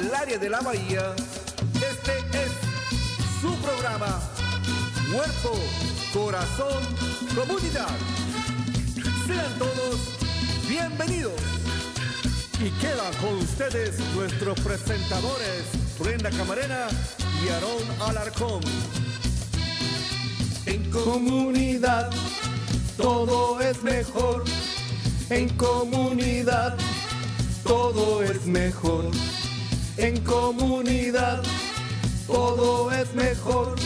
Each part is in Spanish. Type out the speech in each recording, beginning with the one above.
El área de la bahía, este es su programa. Cuerpo, corazón, comunidad. Sean todos bienvenidos. Y quedan con ustedes nuestros presentadores, Brenda Camarena y Aarón Alarcón. En comunidad todo es mejor. En comunidad todo es mejor. En comunidad todo es mejor.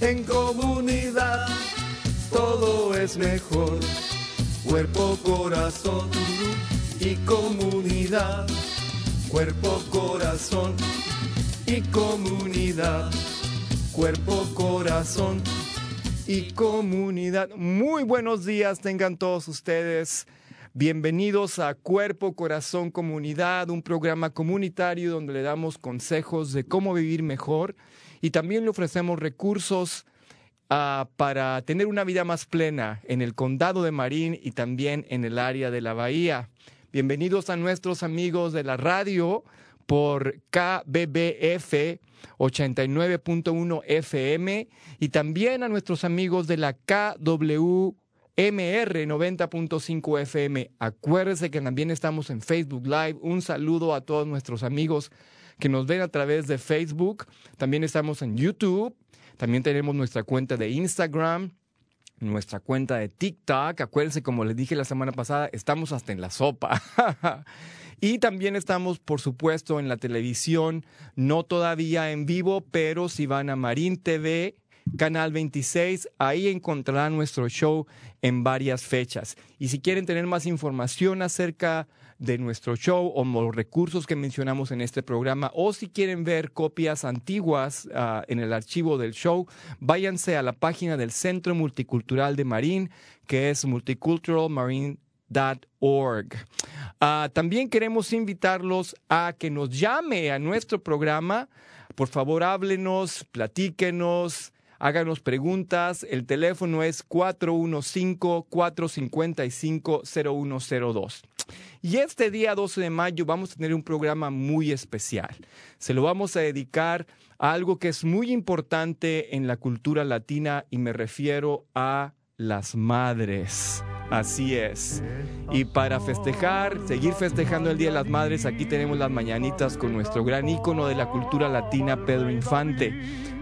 En comunidad todo es mejor. Cuerpo, corazón y comunidad. Cuerpo, corazón y comunidad. Cuerpo, corazón y comunidad. Muy buenos días tengan todos ustedes. Bienvenidos a Cuerpo, Corazón, Comunidad, un programa comunitario donde le damos consejos de cómo vivir mejor y también le ofrecemos recursos ah, para tener una vida más plena en el condado de Marín y también en el área de la bahía. Bienvenidos a nuestros amigos de la radio por KBBF 89.1 FM y también a nuestros amigos de la KWMR 90.5 FM. Acuérdense que también estamos en Facebook Live. Un saludo a todos nuestros amigos que nos ven a través de Facebook. También estamos en YouTube. También tenemos nuestra cuenta de Instagram nuestra cuenta de TikTok. Acuérdense, como les dije la semana pasada, estamos hasta en la sopa. y también estamos, por supuesto, en la televisión, no todavía en vivo, pero si van a Marín TV, Canal 26, ahí encontrarán nuestro show en varias fechas. Y si quieren tener más información acerca de nuestro show o los recursos que mencionamos en este programa o si quieren ver copias antiguas uh, en el archivo del show, váyanse a la página del Centro Multicultural de Marín, que es multiculturalmarine.org. Uh, también queremos invitarlos a que nos llame a nuestro programa. Por favor, háblenos, platíquenos, háganos preguntas. El teléfono es 415-455-0102. Y este día 12 de mayo vamos a tener un programa muy especial. Se lo vamos a dedicar a algo que es muy importante en la cultura latina y me refiero a las madres. Así es. Y para festejar, seguir festejando el Día de las Madres, aquí tenemos las mañanitas con nuestro gran ícono de la cultura latina, Pedro Infante.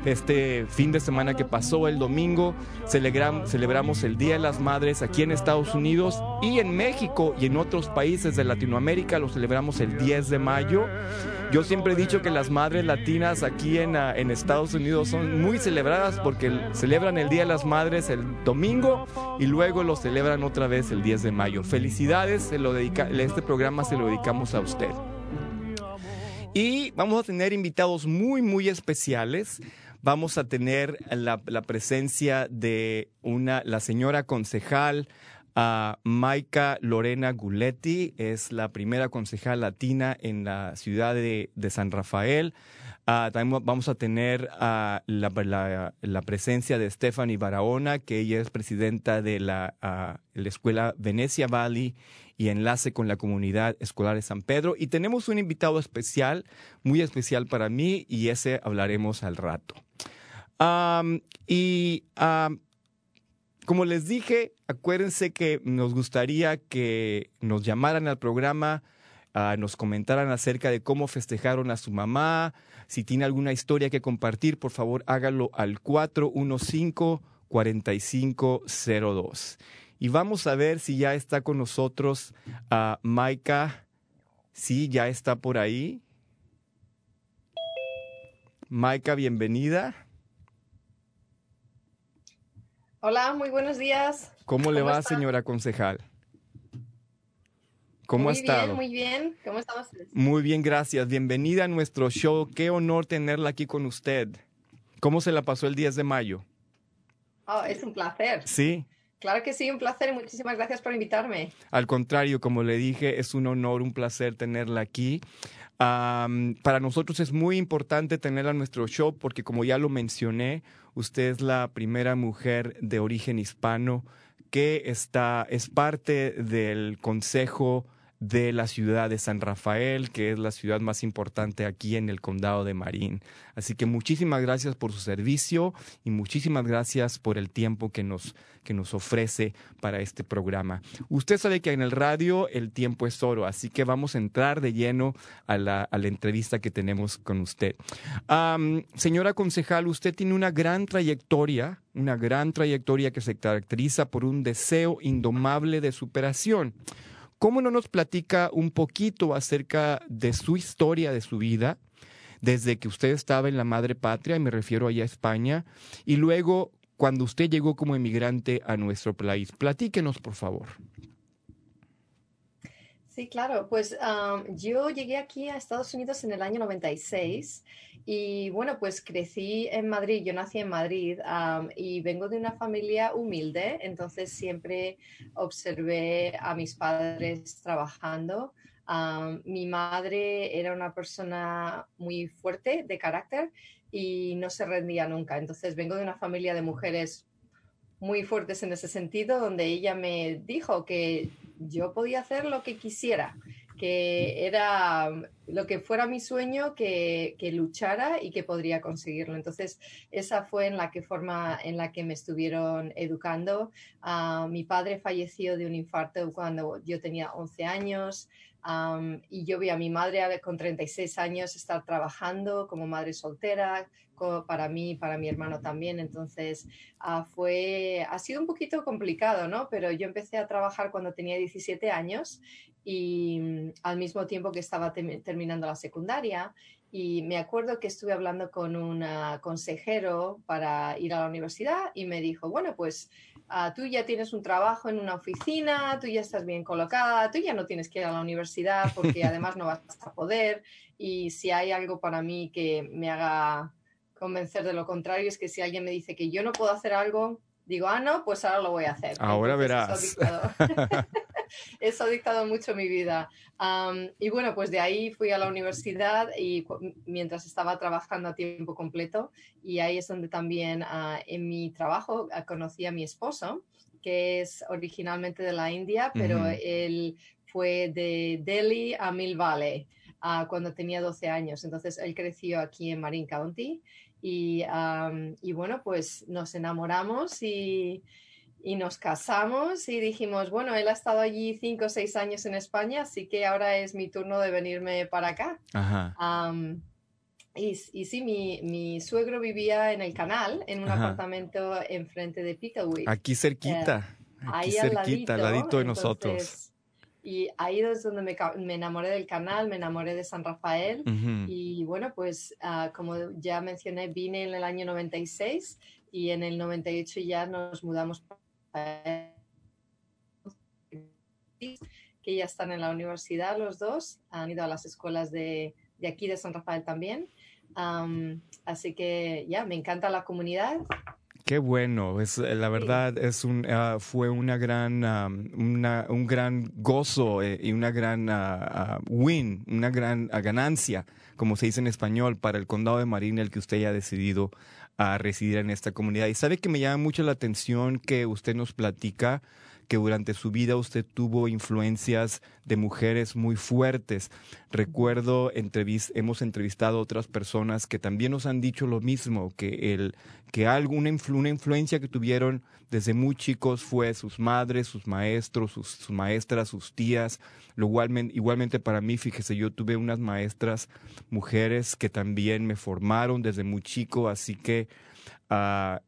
Este fin de semana que pasó, el domingo, celebramos, celebramos el Día de las Madres aquí en Estados Unidos y en México y en otros países de Latinoamérica lo celebramos el 10 de mayo. Yo siempre he dicho que las madres latinas aquí en, uh, en Estados Unidos son muy celebradas porque celebran el Día de las Madres el domingo y luego lo celebran otra vez el 10 de mayo. Felicidades, se lo dedica, este programa se lo dedicamos a usted. Y vamos a tener invitados muy, muy especiales. Vamos a tener la, presencia de una, la señora concejal a Maika Lorena Guletti, es la primera concejal latina en la ciudad de San Rafael. Uh, también vamos a tener uh, la, la, presencia de Stephanie Barahona, que ella es presidenta de la, uh, la Escuela Venecia Valley y enlace con la comunidad escolar de San Pedro. Y tenemos un invitado especial, muy especial para mí, y ese hablaremos al rato. Y como les dije, acuérdense que nos gustaría que nos llamaran al programa, nos comentaran acerca de cómo festejaron a su mamá. Si tiene alguna historia que compartir, por favor hágalo al 415-4502. Y vamos a ver si ya está con nosotros a Maika. Sí, ya está por ahí. Maika, bienvenida. Hola, muy buenos días. ¿Cómo, le va, señora concejal? ¿Cómo muy ha estado? Bien, muy bien. ¿Cómo estamos? Muy bien, gracias. Bienvenida a nuestro show. Qué honor tenerla aquí con usted. ¿Cómo se la pasó el 10 de mayo? Oh, es un placer. Sí. Claro que sí, un placer y muchísimas gracias por invitarme. Al contrario, como le dije, es un honor, un placer tenerla aquí. Um, para nosotros es muy importante tenerla en nuestro show porque, como ya lo mencioné, usted es la primera mujer de origen hispano que está, es parte del Consejo de la ciudad de San Rafael, que es la ciudad más importante aquí en el condado de Marín. Así que muchísimas gracias por su servicio y muchísimas gracias por el tiempo que nos, que nos ofrece para este programa. Usted sabe que en el radio el tiempo es oro, así que vamos a entrar de lleno a la, a la entrevista que tenemos con usted. Um, señora concejal, usted tiene una gran trayectoria, una gran trayectoria que se caracteriza por un deseo indomable de superación. ¿Cómo no nos platica un poquito acerca de su historia, de su vida, desde que usted estaba en la madre patria, y me refiero allá a España, y luego cuando usted llegó como emigrante a nuestro país? Platíquenos, por favor. Sí, claro. Pues yo llegué aquí a Estados Unidos en el año 96 y bueno, pues crecí en Madrid, yo nací en Madrid y vengo de una familia humilde, entonces siempre observé a mis padres trabajando. Mi madre era una persona muy fuerte de carácter y no se rendía nunca, entonces vengo de una familia de mujeres muy fuertes en ese sentido, donde ella me dijo que yo podía hacer lo que quisiera, que era lo que fuera mi sueño, que, que, luchara y que podría conseguirlo. Entonces, esa fue en la que forma en la que me estuvieron educando. Uh, mi padre falleció de un infarto cuando yo tenía 11 años. Y yo vi a mi madre con 36 años estar trabajando como madre soltera, para mí y para mi hermano también. Entonces, uh, fue, ha sido un poquito complicado, ¿no? Pero yo empecé a trabajar cuando tenía 17 años y um, al mismo tiempo que estaba te terminando la secundaria. Y me acuerdo que estuve hablando con un consejero para ir a la universidad y me dijo, bueno, pues uh, tú ya tienes un trabajo en una oficina, tú ya estás bien colocada, tú ya no tienes que ir a la universidad porque además no vas a poder. Y si hay algo para mí que me haga convencer de lo contrario, es que si alguien me dice que yo no puedo hacer algo, digo, ah, no, pues ahora lo voy a hacer. Ahora Entonces, verás. Eso ha, dictado, mucho mi vida. Um, y bueno, pues de ahí fui a la universidad y mientras estaba trabajando a tiempo completo y ahí es donde también uh, en mi trabajo uh, conocí a mi esposo, que es originalmente de la India, pero uh -huh. él fue de Delhi a Mill Valley uh, cuando tenía 12 años. Entonces él creció aquí en Marin County y, um, y bueno, pues nos enamoramos y, y, nos casamos y dijimos, bueno, él ha estado allí cinco o seis años en España, así que ahora es mi turno de venirme para acá. Ajá. Um, y, y, sí, mi, mi, suegro vivía en el canal, en un Ajá. apartamento enfrente de Picklewick. Aquí cerquita, Eh, aquí ahí cerquita, al ladito, ladito de nosotros. entonces, y ahí es donde me, me enamoré del canal, me enamoré de San Rafael. Ujú. Y bueno, pues ah, como ya mencioné, vine en el año 96 y en el 98 ya nos mudamos que ya están en la universidad los dos, han ido a las escuelas de, de aquí de San Rafael también. Am, así que ya, me encanta la comunidad. Qué bueno, es eh, la verdad es un ah, fue una gran una, un gran gozo eh, y una gran ah, ah, win, una gran ganancia, como se dice en español, para el condado de Marin el que usted haya decidido a residir en esta comunidad. Y sabe que me llama mucho la atención que usted nos platica que durante su vida usted tuvo influencias de mujeres muy fuertes. Recuerdo, hemos entrevistado a otras personas que también nos han dicho lo mismo, que, el, que alguna una influencia que tuvieron desde muy chicos fue sus madres, sus maestros, sus, maestras, sus tías. Lo igualmen- igualmente para mí, fíjese, yo tuve unas maestras mujeres que también me formaron desde muy chico, así que... ah,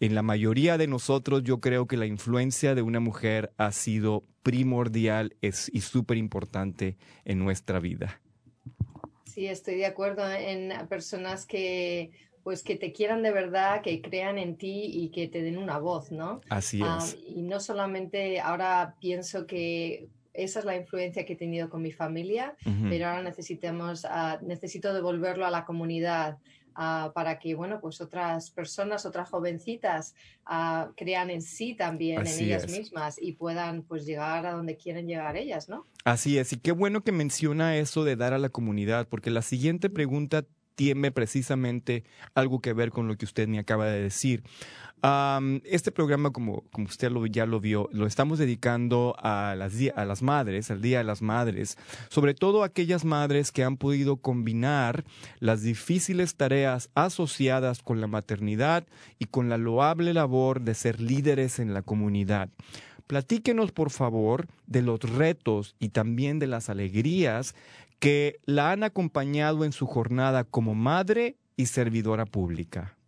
en la mayoría de nosotros yo creo que la influencia de una mujer ha sido primordial es, y súper importante en nuestra vida. Sí, estoy de acuerdo en personas que pues que te quieran de verdad, que crean en ti y que te den una voz, ¿no? Así es. y no solamente ahora pienso que esa es la influencia que he tenido con mi familia, pero ahora necesitamos, uh, necesito devolverlo a la comunidad. Uh, para que bueno pues otras personas otras jovencitas uh, crean en sí también en ellas mismas y puedan pues llegar a donde quieren llegar ellas no así es y qué bueno que menciona eso de dar a la comunidad porque la siguiente pregunta tiene precisamente algo que ver con lo que usted me acaba de decir. este programa, como, como usted lo, ya lo vio, lo estamos dedicando a las, a las madres, al Día de las Madres, sobre todo aquellas madres que han podido combinar las difíciles tareas asociadas con la maternidad y con la loable labor de ser líderes en la comunidad. Platíquenos, por favor, de los retos y también de las alegrías que la han acompañado en su jornada como madre y servidora pública.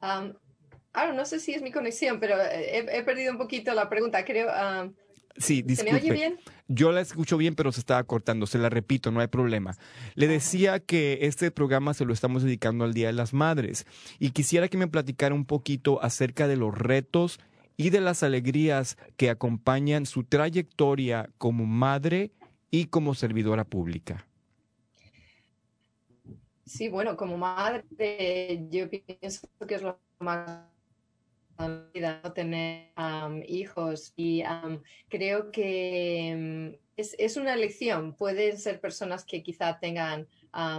ahora no sé si es mi conexión, pero he, perdido un poquito la pregunta. Creo. sí, disculpe. ¿Se me oye bien? Yo la escucho bien, pero se estaba cortando. Se la repito, no hay problema. Le decía que este programa se lo estamos dedicando al Día de las Madres y quisiera que me platicara un poquito acerca de los retos y de las alegrías que acompañan su trayectoria como madre y como servidora pública. Sí, bueno, como madre, yo pienso que es lo más no tener hijos y creo que mm, es, es, una elección. Pueden ser personas que quizá tengan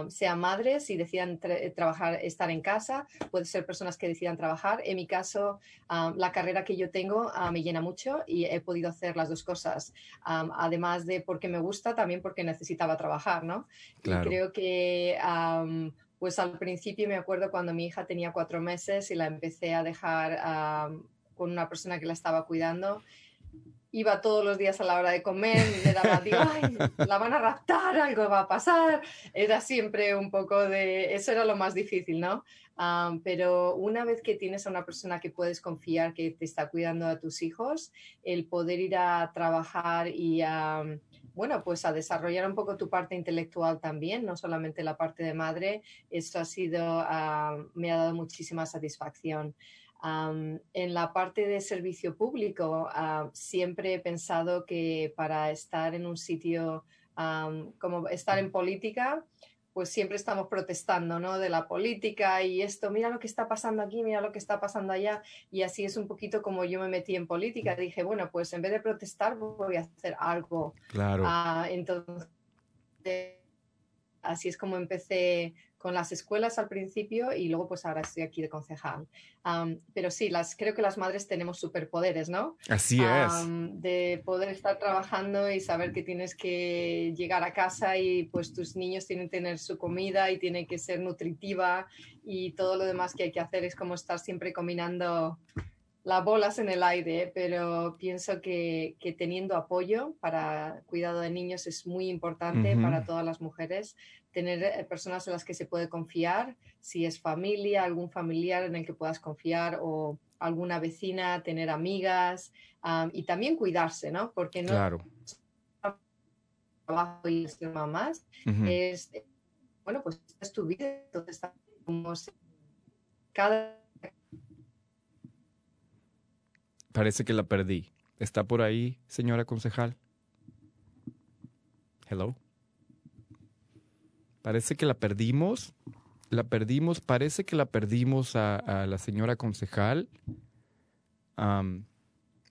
sean madres y decidan trabajar, estar en casa, puede ser personas que decidan trabajar. En mi caso, la carrera que yo tengo ah, me llena mucho y he podido hacer las dos cosas, además de porque me gusta, también porque necesitaba trabajar, ¿no? Y creo que... pues al principio me acuerdo cuando mi hija tenía cuatro meses y la empecé a dejar con una persona que la estaba cuidando iba todos los días a la hora de comer, me daba, digo, ay, la van a raptar, algo va a pasar. Era siempre un poco de, eso era lo más difícil, ¿no? pero una vez que tienes a una persona que puedes confiar que te está cuidando a tus hijos, el poder ir a trabajar y a, bueno, pues a desarrollar un poco tu parte intelectual también, no solamente la parte de madre, esto ha sido, me ha dado muchísima satisfacción en la parte de servicio público, siempre he pensado que para estar en un sitio como estar en política, pues siempre estamos protestando, ¿no? De la política y esto, mira lo que está pasando aquí, mira lo que está pasando allá. Y así es un poquito como yo me metí en política. Dije, bueno, pues en vez de protestar, voy a hacer algo. Claro. Ah, entonces, así es como empecé con las escuelas al principio y luego pues ahora estoy aquí de concejal. pero sí, las, creo que las madres tenemos superpoderes, ¿no? Así es. de poder estar trabajando y saber que tienes que llegar a casa y pues tus niños tienen que tener su comida y tiene que ser nutritiva y todo lo demás que hay que hacer es como estar siempre combinando las bolas en el aire, pero pienso que, teniendo apoyo para cuidado de niños es muy importante para todas las mujeres, tener eh, personas en las que se puede confiar, si es familia, algún familiar en el que puedas confiar o alguna vecina, tener amigas y también cuidarse, ¿no? Porque no claro. trabajo y ser mamás es, bueno, pues es tu vida, entonces como cada Parece que la perdí. ¿Está por ahí, señora concejal? Hello. Parece que la perdimos. La perdimos. Parece que la perdimos a, la señora concejal.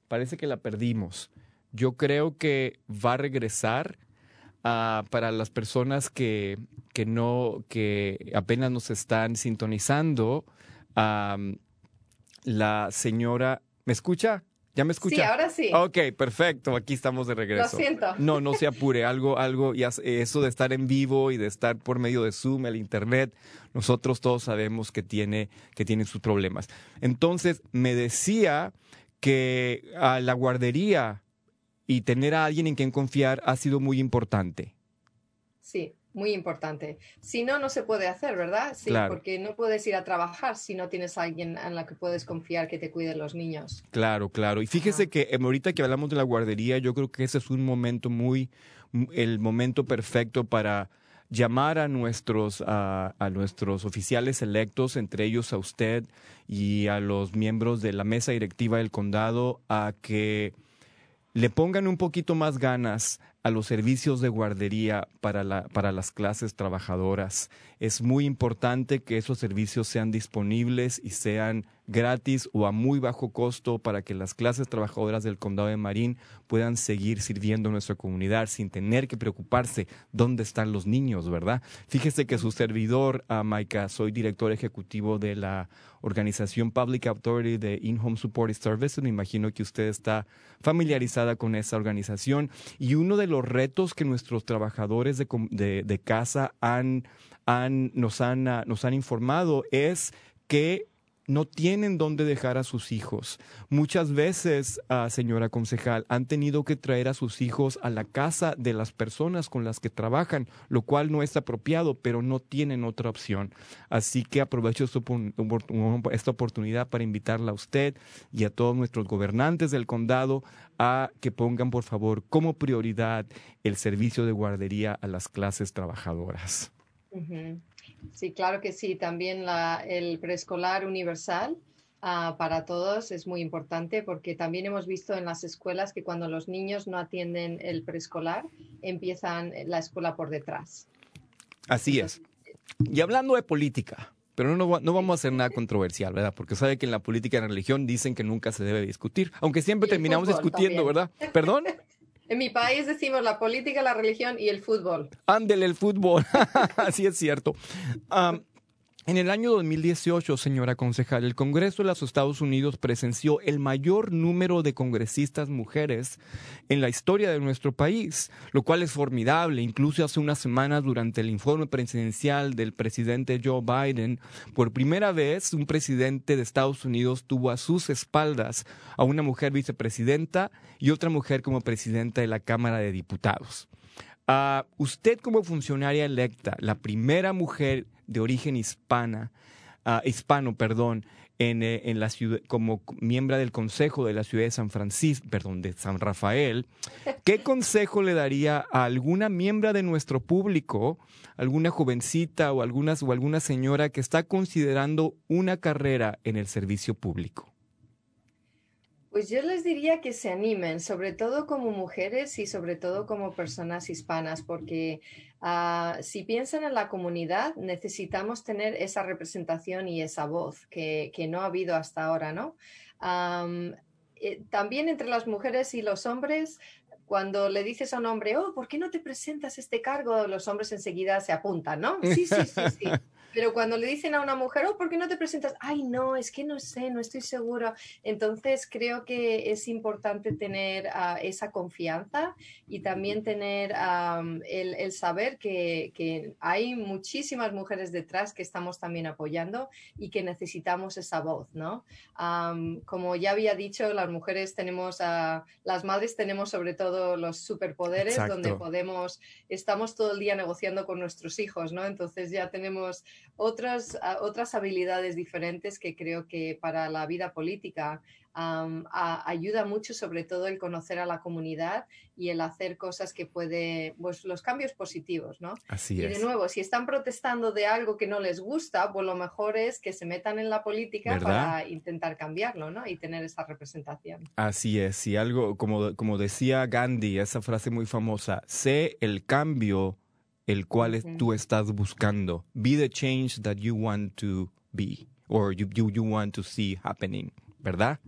parece que la perdimos. Yo creo que va a regresar ah, para las personas que, que, no, que apenas nos están sintonizando. la señora ¿Me escucha? ¿Ya me escucha? Sí, ahora sí. Ok, perfecto. Aquí estamos de regreso. Lo siento. No, no se apure. Algo, algo, ya, eso de estar en vivo y de estar por medio de Zoom, el Internet, nosotros todos sabemos que tiene, que tiene sus problemas. Entonces, me decía que a la guardería y tener a alguien en quien confiar ha sido muy importante. Sí, muy importante. Si no, no se puede hacer, ¿verdad? Sí, porque no puedes ir a trabajar si no tienes a alguien en la que puedes confiar que te cuide los niños. Claro, claro. Y fíjese que em, ahorita que hablamos de la guardería, yo creo que ese es un momento muy, el momento perfecto para llamar a nuestros, a, nuestros oficiales electos, entre ellos a usted y a los miembros de la mesa directiva del condado, a que le pongan un poquito más ganas a los servicios de guardería para, la, para las clases trabajadoras. Es muy importante que esos servicios sean disponibles y sean gratis o a muy bajo costo para que las clases trabajadoras del condado de Marín puedan seguir sirviendo a nuestra comunidad sin tener que preocuparse dónde están los niños, ¿verdad? Fíjese que su servidor, uh, Maika, soy director ejecutivo de la organización Public Authority de In-Home Support Services. Me imagino que usted está familiarizada con esa organización. Y uno de los retos que nuestros trabajadores de, de, casa han, han, nos, han, nos han informado es que no tienen dónde dejar a sus hijos. Muchas veces, ah, señora concejal, han tenido que traer a sus hijos a la casa de las personas con las que trabajan, lo cual no es apropiado, pero no tienen otra opción. Así que aprovecho esta oportunidad para invitarla a usted y a todos nuestros gobernantes del condado a que pongan, por favor, como prioridad el servicio de guardería a las clases trabajadoras. Sí, claro que sí. También la, el preescolar universal ah, para todos es muy importante porque también hemos visto en las escuelas que cuando los niños no atienden el preescolar, empiezan la escuela por detrás. Así es. Y hablando de política, pero no, no, vamos a hacer nada controversial, ¿verdad? Porque sabe que en la política y en la religión dicen que nunca se debe discutir, aunque siempre terminamos discutiendo, ¿verdad? ¿Perdón? En mi país decimos la política, la religión y el fútbol. Ándele el fútbol. Así es cierto. En el año 2018, señora concejal, el Congreso de los Estados Unidos presenció el mayor número de congresistas mujeres en la historia de nuestro país, lo cual es formidable. Incluso hace unas semanas, durante el informe presidencial del presidente Joe Biden, por primera vez un presidente de Estados Unidos tuvo a sus espaldas a una mujer vicepresidenta y otra mujer como presidenta de la Cámara de Diputados. Ah, usted como funcionaria electa, la primera mujer de origen hispana, uh, hispano, perdón, en, eh, en, la ciudad, como miembro del Consejo de la Ciudad de San Francisco, perdón, de San Rafael, ¿qué consejo le daría a alguna miembro de nuestro público, alguna jovencita o, algunas, o alguna señora que está considerando una carrera en el servicio público? Pues yo les diría que se animen, sobre todo como mujeres y sobre todo como personas hispanas, porque ah, si piensan en la comunidad, necesitamos tener esa representación y esa voz que, no ha habido hasta ahora, ¿no? Eh, también entre las mujeres y los hombres, cuando le dices a un hombre, oh, ¿por qué no te presentas este cargo? Los hombres enseguida se apuntan, ¿no? Sí, sí, sí, sí. Pero cuando le dicen a una mujer, oh, ¿por qué no te presentas? Ay, no, es que no sé, no estoy segura. Entonces creo que es importante tener ah, esa confianza y también tener el, saber que, hay muchísimas mujeres detrás que estamos también apoyando y que necesitamos esa voz, ¿no? como ya había dicho, las mujeres tenemos, a las madres tenemos sobre todo los superpoderes donde podemos, estamos todo el día negociando con nuestros hijos, ¿no? Entonces ya tenemos otras, otras habilidades diferentes que creo que para la vida política ayuda mucho, sobre todo el conocer a la comunidad y el hacer cosas que puede, pues los cambios positivos, ¿no? Así y de nuevo, si están protestando de algo que no les gusta, pues lo mejor es que se metan en la política para intentar cambiarlo, ¿no? Y tener esa representación. Así es, y algo, como, como decía Gandhi, esa frase muy famosa, sé el cambio el cual tú estás buscando. Be the change that you want to be or you, you, you want to see happening, ¿verdad?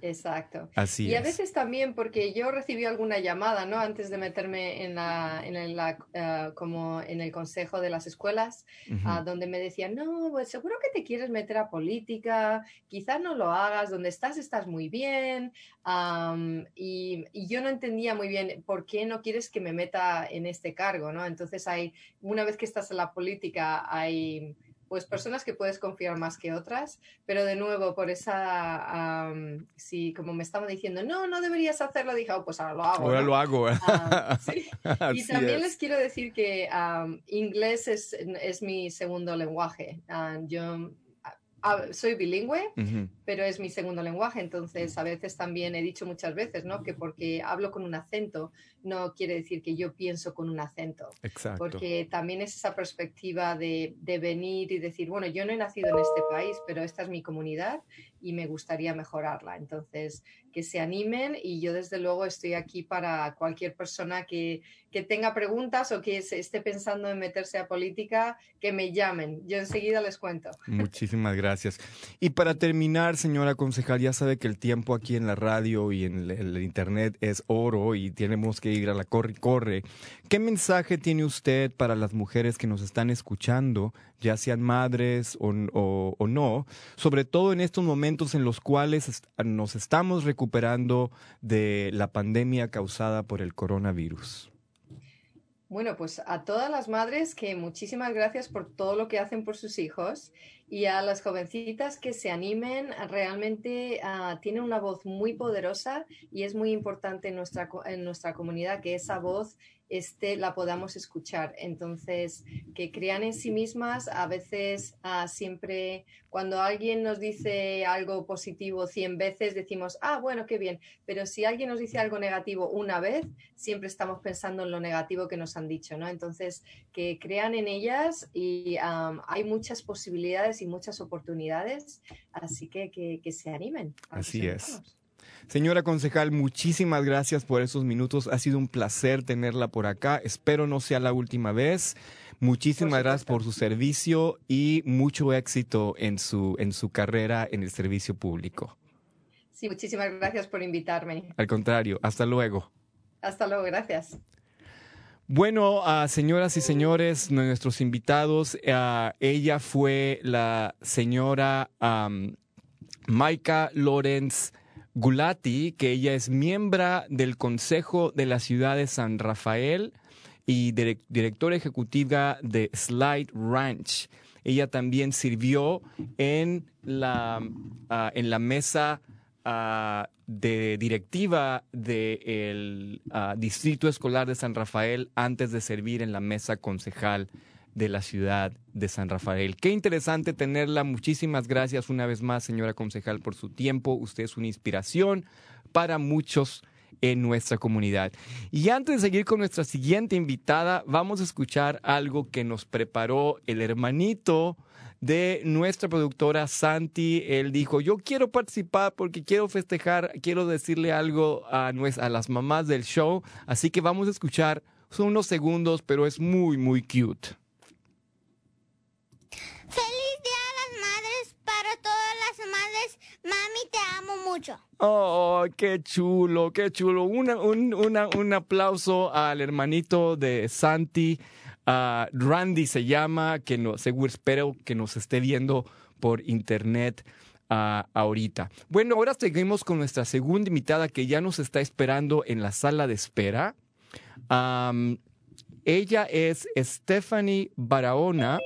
Exacto. Así y a veces también porque yo recibí alguna llamada, ¿no? Antes de meterme en la, en la ah, como en el consejo de las escuelas, ah, donde me decían, no, pues seguro que te quieres meter a política, quizás no lo hagas, donde estás estás muy bien. y, y, yo no entendía muy bien por qué no quieres que me meta en este cargo, ¿no? Entonces hay, una vez que estás en la política, hay pues personas que puedes confiar más que otras, pero de nuevo por esa si como me estaba diciendo, no, no deberías hacerlo, dije, oh, pues ahora lo hago. Ahora lo hago. y también les quiero decir que inglés es, es, mi segundo lenguaje. yo soy bilingüe, pero es mi segundo lenguaje, entonces a veces también he dicho muchas veces, ¿no? Que porque hablo con un acento no quiere decir que yo pienso con un acento. Exacto. Porque también es esa perspectiva de, de venir y decir, bueno, yo no he nacido en este país, pero esta es mi comunidad y me gustaría mejorarla. Entonces, que se animen y yo desde luego estoy aquí para cualquier persona que, que tenga preguntas o que se esté pensando en meterse a política, que me llamen. Yo enseguida les cuento. Muchísimas gracias. Y para terminar, señora concejal, ya sabe que el tiempo aquí en la radio y en el, internet es oro y tenemos que ir a la corre corre. ¿Qué mensaje tiene usted para las mujeres que nos están escuchando, ya sean madres o, o no, sobre todo en estos momentos en los cuales nos estamos recuperando de la pandemia causada por el coronavirus? Bueno, pues a todas las madres que muchísimas gracias por todo lo que hacen por sus hijos y a las jovencitas que se animen, realmente uh, tienen una voz muy poderosa y es muy importante en nuestra, en nuestra comunidad que esa voz este, la podamos escuchar. Entonces, que crean en sí mismas, a veces ah, siempre cuando alguien nos dice algo positivo 100 veces, decimos, ah, bueno, qué bien, pero si alguien nos dice algo negativo una vez, siempre estamos pensando en lo negativo que nos han dicho, ¿no? Entonces, que crean en ellas y hay muchas posibilidades y muchas oportunidades, así que que, se animen. Así es. Señora concejal, muchísimas gracias por esos minutos. Ha sido un placer tenerla por acá. Espero no sea la última vez. Muchísimas gracias por su servicio y mucho éxito en su, en su carrera en el servicio público. Sí, muchísimas gracias por invitarme. Al contrario, hasta luego. Hasta luego, gracias. Bueno, uh, señoras y señores, nuestros invitados, uh, ella fue la señora um, Maika Lorenz Gulati, que ella es miembro del Consejo de la Ciudad de San Rafael y directora ejecutiva de Slide Ranch. Ella también sirvió en la, ah, en la mesa ah, de directiva del ah, Distrito Escolar de San Rafael antes de servir en la mesa concejal de la ciudad de San Rafael. Qué interesante tenerla. Muchísimas gracias una vez más, señora concejal, por su tiempo. Usted es una inspiración para muchos en nuestra comunidad. Y antes de seguir con nuestra siguiente invitada, vamos a escuchar algo que nos preparó el hermanito de nuestra productora Santi. Él dijo, yo quiero participar porque quiero festejar, quiero decirle algo a, a las mamás del show. Así que vamos a escuchar, son unos segundos, pero es muy, muy cute. Mami, te amo mucho. Oh, qué chulo, qué chulo. un, aplauso al hermanito de Santi. Randy se llama, que no, seguro espero que nos esté viendo por internet ahorita. Bueno, ahora seguimos con nuestra segunda invitada que ya nos está esperando en la sala de espera. ella es Stephanie Barahona.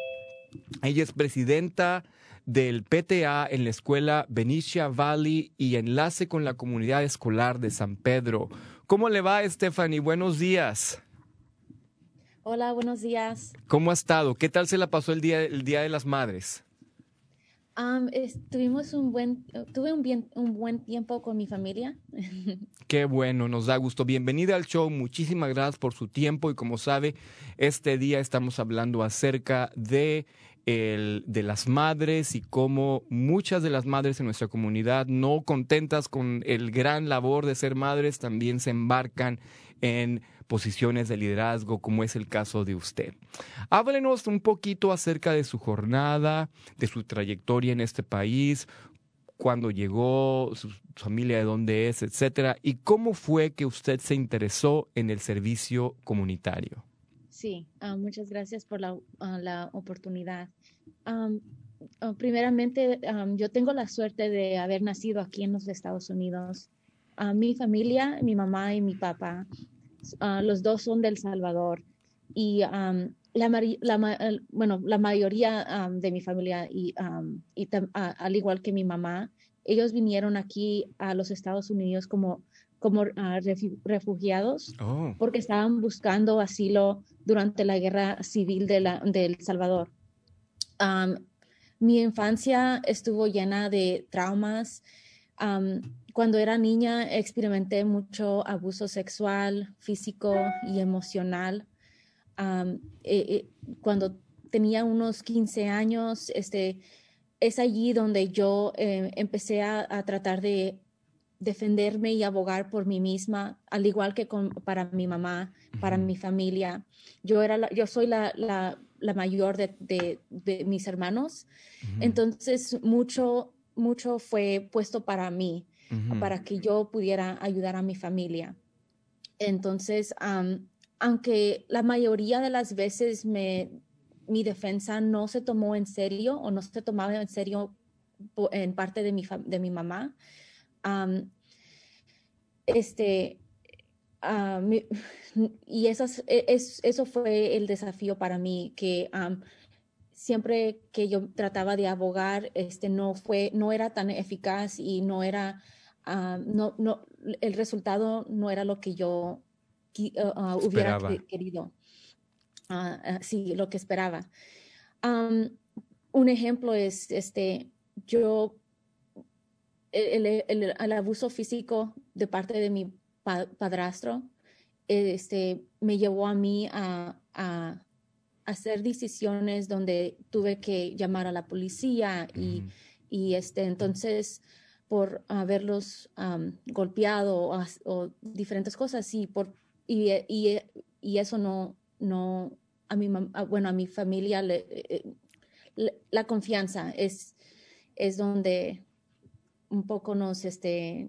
Ella es presidenta del PTA en la escuela Benicia Valley y enlace con la comunidad escolar de San Pedro. ¿Cómo le va, Stephanie? Buenos días. Hola, buenos días. ¿Cómo ha estado? ¿Qué tal se la pasó el día, el día de las Madres? tuvimos un buen, tuve un, bien, un buen tiempo con mi familia. Qué bueno, nos da gusto. Bienvenida al show, muchísimas gracias por su tiempo y como sabe, este día estamos hablando acerca de el, de las madres y cómo muchas de las madres en nuestra comunidad, no contentas con el gran labor de ser madres, también se embarcan en posiciones de liderazgo, como es el caso de usted. Háblenos un poquito acerca de su jornada, de su trayectoria en este país, cuándo llegó, su familia de dónde es, etcétera, y cómo fue que usted se interesó en el servicio comunitario. Sí, ah, muchas gracias por la, ah, la oportunidad. Ah, primeramente, yo tengo la suerte de haber nacido aquí en los Estados Unidos. mi familia, mi mamá y mi papá, los dos son del Salvador. Y la, la, bueno, la mayoría de mi familia, y, y al igual que mi mamá, ellos vinieron aquí a los Estados Unidos como, como ah, refugiados oh. porque estaban buscando asilo durante la guerra civil de, El Salvador. mi infancia estuvo llena de traumas. cuando era niña experimenté mucho abuso sexual, físico y emocional. Eh, eh, cuando tenía unos 15 años, este, es allí donde yo eh, empecé a, tratar de defenderme y abogar por mí misma, al igual que para mi mamá, para mi familia. Yo, era yo soy la, mayor de, mis hermanos, entonces mucho, mucho fue puesto para mí, para que yo pudiera ayudar a mi familia. Entonces, aunque la mayoría de las veces me mi defensa no se tomó en serio o no se tomaba en serio en parte de mi, de mi mamá. Este, y eso, e, es, eso fue el desafío para mí, que siempre que yo trataba de abogar, este, no, fue, no era tan eficaz y no era, no, no, el resultado no era lo que yo uh, uh, hubiera querido. Ah, ah, sí, lo que esperaba. un ejemplo es, este, yo, el, abuso físico de parte de mi padrastro, este, me llevó a mí a, hacer decisiones donde tuve que llamar a la policía y, y este, entonces por haberlos golpeado o, diferentes cosas y, por, y, y eso no, no, a mi, bueno, a mi familia, eh, la confianza es, es donde un poco nos, este,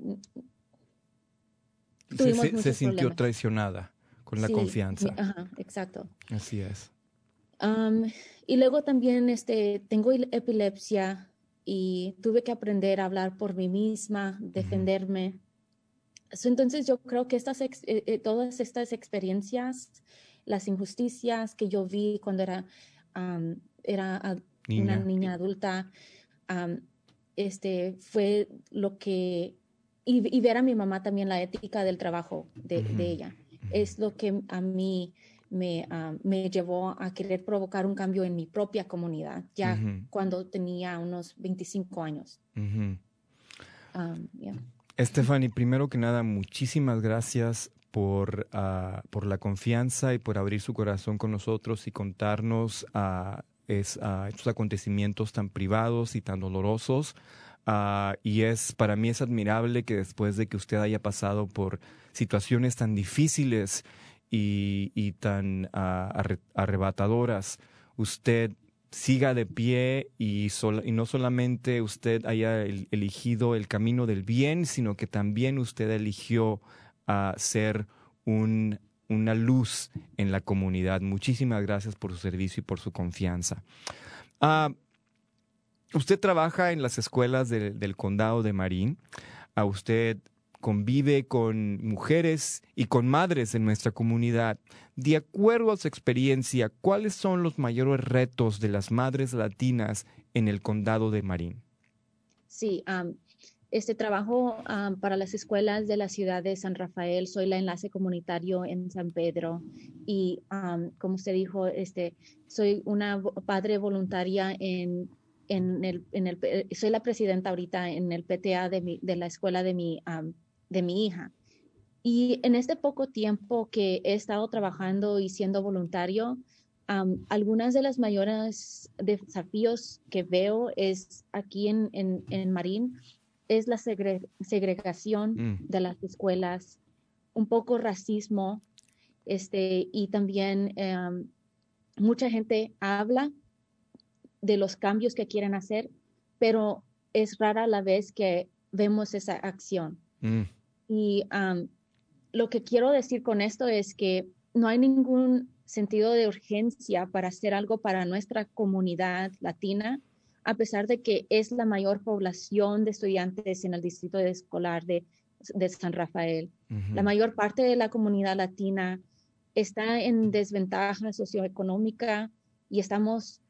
se, sintió traicionada con la confianza. Ajá, exacto. Así es. y luego también este, tengo epilepsia y tuve que aprender a hablar por mí misma, defenderme. entonces yo creo que estas, eh, eh, todas estas experiencias las injusticias que yo vi cuando era, era una niña adulta, este, fue lo que, y, ver a mi mamá también la ética del trabajo de, ella, es lo que a mí me, me, llevó a querer provocar un cambio en mi propia comunidad, ya cuando tenía unos 25 años. Stephanie, primero que nada, muchísimas gracias por, ah, por la confianza y por abrir su corazón con nosotros y contarnos uh, es, estos acontecimientos tan privados y tan dolorosos. y es para mí es admirable que después de que usted haya pasado por situaciones tan difíciles y, y tan arrebatadoras, usted siga de pie y, y, no solamente usted haya elegido el camino del bien, sino que también usted eligió ser un, una luz en la comunidad. Muchísimas gracias por su servicio y por su confianza. Ah, usted trabaja en las escuelas del condado de Marín. A usted convive con mujeres y con madres en nuestra comunidad. De acuerdo a su experiencia, ¿cuáles son los mayores retos de las madres latinas en el condado de Marín? Sí, este trabajo para las escuelas de la ciudad de San Rafael. Soy la enlace comunitario en San Pedro y como usted dijo, este, soy una padre voluntaria en, en, el, en el, soy la presidenta ahorita en el PTA de, mi, de la escuela de mi, de mi hija. Y en este poco tiempo que he estado trabajando y siendo voluntario, algunas de las mayores desafíos que veo es aquí en, en, en Marín es la segregación mm. de las escuelas, un poco racismo, este, y también em, mucha gente habla de los cambios que quieren hacer, pero es rara la vez que vemos esa acción. Mm. Y lo que quiero decir con esto es que no hay ningún sentido de urgencia para hacer algo para nuestra comunidad latina a pesar de que es la mayor población de estudiantes en el distrito escolar de, San Rafael. La mayor parte de la comunidad latina está en desventaja socioeconómica y estamos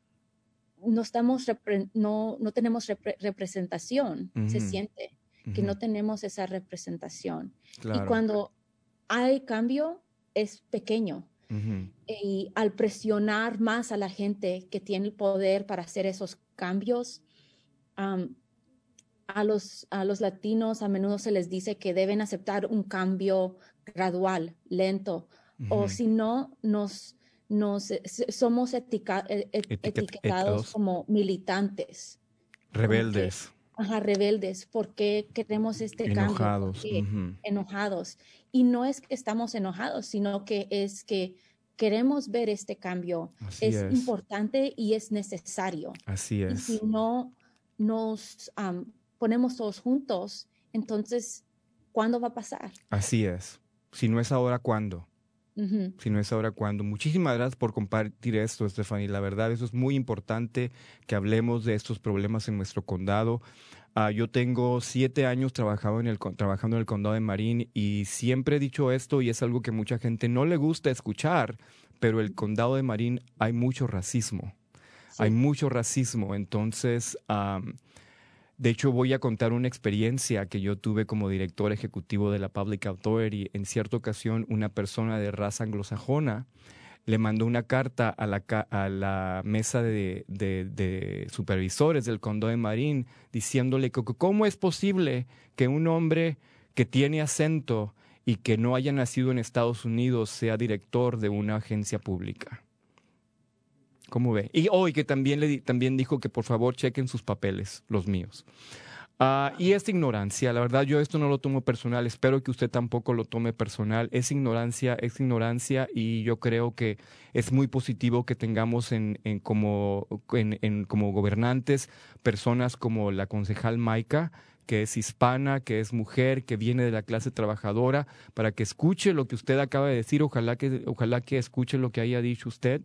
no, estamos no, no tenemos representación, se siente que no tenemos esa representación. Y cuando hay cambio, es pequeño. Y al presionar más a la gente que tiene el poder para hacer esos cambios, a, los, a los latinos a menudo se les dice que deben aceptar un cambio gradual, lento, o si no, nos, nos eh, somos e, etiquetados como militantes. Rebeldes. ajá, rebeldes, porque queremos este enojados. cambio. Enojados. Y no es que estamos enojados, sino que es que queremos ver este cambio. Es, importante y es necesario. Así es. Y si no nos ponemos todos juntos, entonces, ¿cuándo va a pasar? Así es. Si no es ahora, ¿cuándo? Si no es ahora, ¿cuándo? Muchísimas gracias por compartir esto, Stephanie. La verdad, eso es muy importante que hablemos de estos problemas en nuestro condado. Ah, yo tengo siete años trabajando en, el, trabajando en el condado de Marín y siempre he dicho esto y es algo que mucha gente no le gusta escuchar, pero el condado de Marín hay mucho racismo. Hay mucho racismo. Entonces, de hecho, voy a contar una experiencia que yo tuve como director ejecutivo de la Public Authority. En cierta ocasión, una persona de raza anglosajona le mandó una carta a la, mesa de, supervisores del condado de Marín diciéndole cómo es posible que un hombre que tiene acento y que no haya nacido en Estados Unidos sea director de una agencia pública. ¿Cómo ve? Y hoy que también, le, también dijo que por favor chequen sus papeles, los míos. Ah, y esta ignorancia, la verdad yo esto no lo tomo personal, espero que usted tampoco lo tome personal, es ignorancia, es ignorancia y yo creo que es muy positivo que tengamos en, en como, en, como gobernantes personas como la concejal Maika, que es hispana, que es mujer, que viene de la clase trabajadora, para que escuche lo que usted acaba de decir, ojalá que, ojalá que escuche lo que haya dicho usted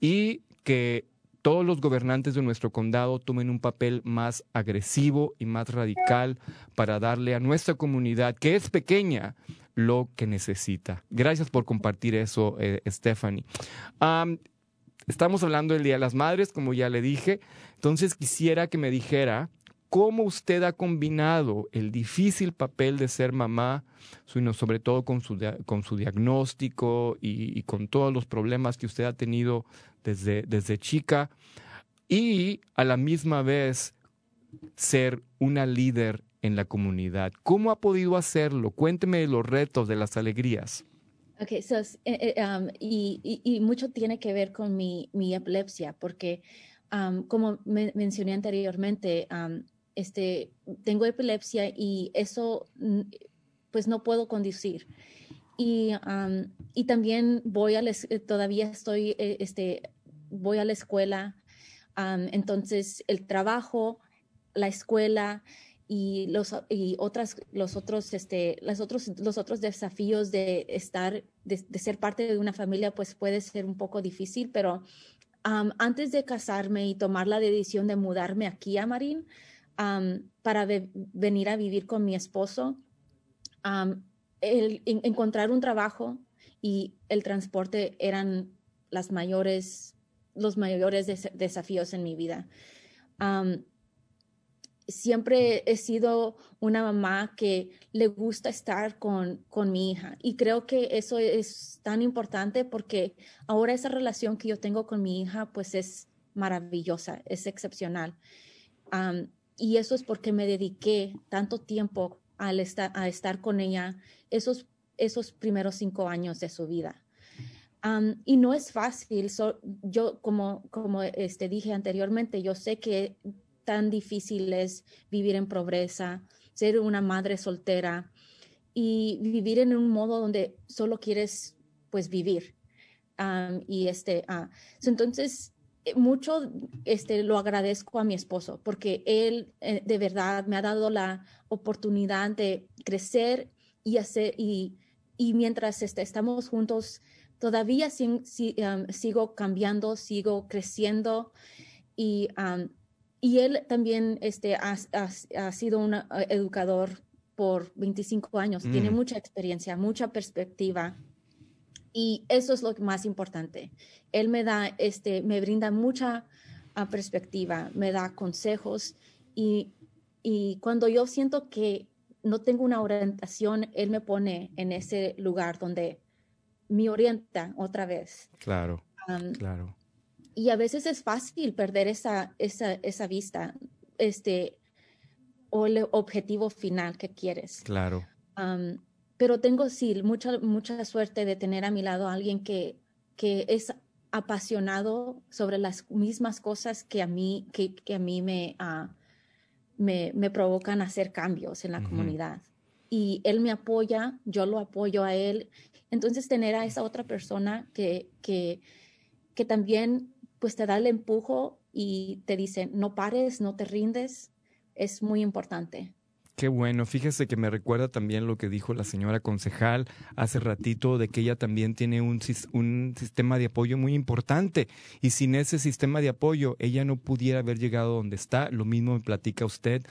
y que todos los gobernantes de nuestro condado tomen un papel más agresivo y más radical para darle a nuestra comunidad, que es pequeña, lo que necesita. Gracias por compartir eso, eh, Stephanie. estamos hablando del Día de las Madres, como ya le dije, entonces quisiera que me dijera cómo usted ha combinado el difícil papel de ser mamá, sobre todo con su, con su diagnóstico y, con todos los problemas que usted ha tenido desde, chica, y a la misma vez ser una líder en la comunidad. ¿Cómo ha podido hacerlo? Cuénteme los retos, de las alegrías. Ok, so, eh, eh, um, y, mucho tiene que ver con mi, mi epilepsia, porque um, como mencioné anteriormente, um, este, tengo epilepsia y eso, pues no puedo conducir. Y, y también voy a, eh, todavía estoy, eh, este, voy a la escuela. entonces, el trabajo, la escuela y los, y otras, los otros, este, las otros, los otros desafíos de estar, de, ser parte de una familia, pues puede ser un poco difícil, pero antes de casarme y tomar la decisión de mudarme aquí a Marín, para venir a vivir con mi esposo, el, encontrar un trabajo y el transporte eran las mayores, los mayores desafíos en mi vida. siempre he sido una mamá que le gusta estar con, con, mi hija y creo que eso es tan importante porque ahora esa relación que yo tengo con mi hija pues es maravillosa, es excepcional y eso es porque me dediqué tanto tiempo al estar, a estar con ella esos, esos primeros cinco años de su vida. y no es fácil, yo como, como este, dije anteriormente, yo sé que tan difícil es vivir en pobreza, ser una madre soltera y vivir en un modo donde solo quieres pues vivir. y este, uh, entonces mucho este, lo agradezco a mi esposo porque él eh, de verdad me ha dado la oportunidad de crecer y hacer y, y mientras este, estamos juntos todavía sigo cambiando, sigo creciendo y, y él también este, ha, ha, sido un eh, educador por 25 años, tiene mm. mucha experiencia, mucha perspectiva y eso es lo más importante. Él me da, este, me brinda mucha a perspectiva, me da consejos y, y cuando yo siento que no tengo una orientación, él me pone en ese lugar donde me orienta otra vez. Claro, claro. Y a veces es fácil perder esa, esa, esa vista, este, o el objetivo final que quieres. Claro. Pero tengo, sí, mucha, mucha suerte de tener a mi lado a alguien que, que es apasionado sobre las mismas cosas que a mí, que, que a mí me, uh, me, me, provocan hacer cambios en la comunidad. Y él me apoya, yo lo apoyo a él. Entonces, tener a esa otra persona que, que, que también pues te da el empujo y te dice, no pares, no te rindes, es muy importante. Qué bueno, fíjese que me recuerda también lo que dijo la señora concejal hace ratito de que ella también tiene un, un, sistema de apoyo muy importante y sin ese sistema de apoyo ella no pudiera haber llegado donde está. Lo mismo me platica usted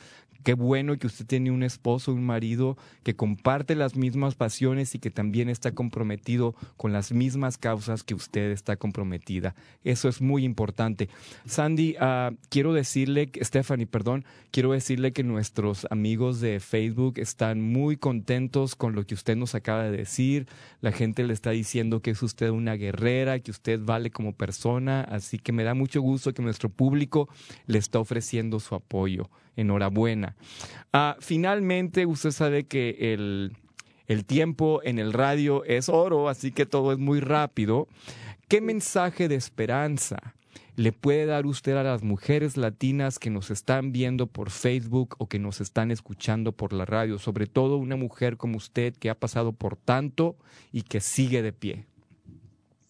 Qué bueno que usted tiene un esposo, un marido que comparte las mismas pasiones y que también está comprometido con las mismas causas que usted está comprometida. Eso es muy importante. Sandy, uh, quiero decirle, Stephanie, perdón, quiero decirle que nuestros amigos de Facebook están muy contentos con lo que usted nos acaba de decir. La gente le está diciendo que es usted una guerrera, que usted vale como persona, así que me da mucho gusto que nuestro público le está ofreciendo su apoyo enhorabuena. Ah, finalmente, usted sabe que el, el tiempo en el radio es oro, así que todo es muy rápido. ¿Qué mensaje de esperanza le puede dar usted a las mujeres latinas que nos están viendo por Facebook o que nos están escuchando por la radio? Sobre todo una mujer como usted que ha pasado por tanto y que sigue de pie.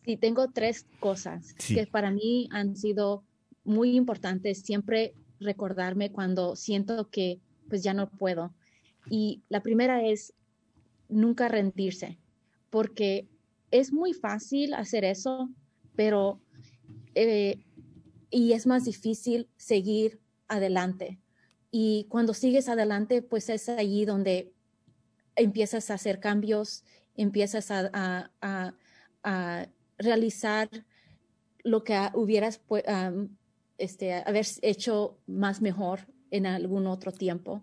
Sí, tengo tres cosas que para mí han sido muy importantes. Siempre recordarme cuando siento que pues ya no puedo. Y la primera es nunca rendirse, porque es muy fácil hacer eso, pero eh, y es más difícil seguir adelante. Y cuando sigues adelante, pues es allí donde empiezas a hacer cambios, empiezas a, a, realizar lo que hubieras este, haber hecho más mejor en algún otro tiempo.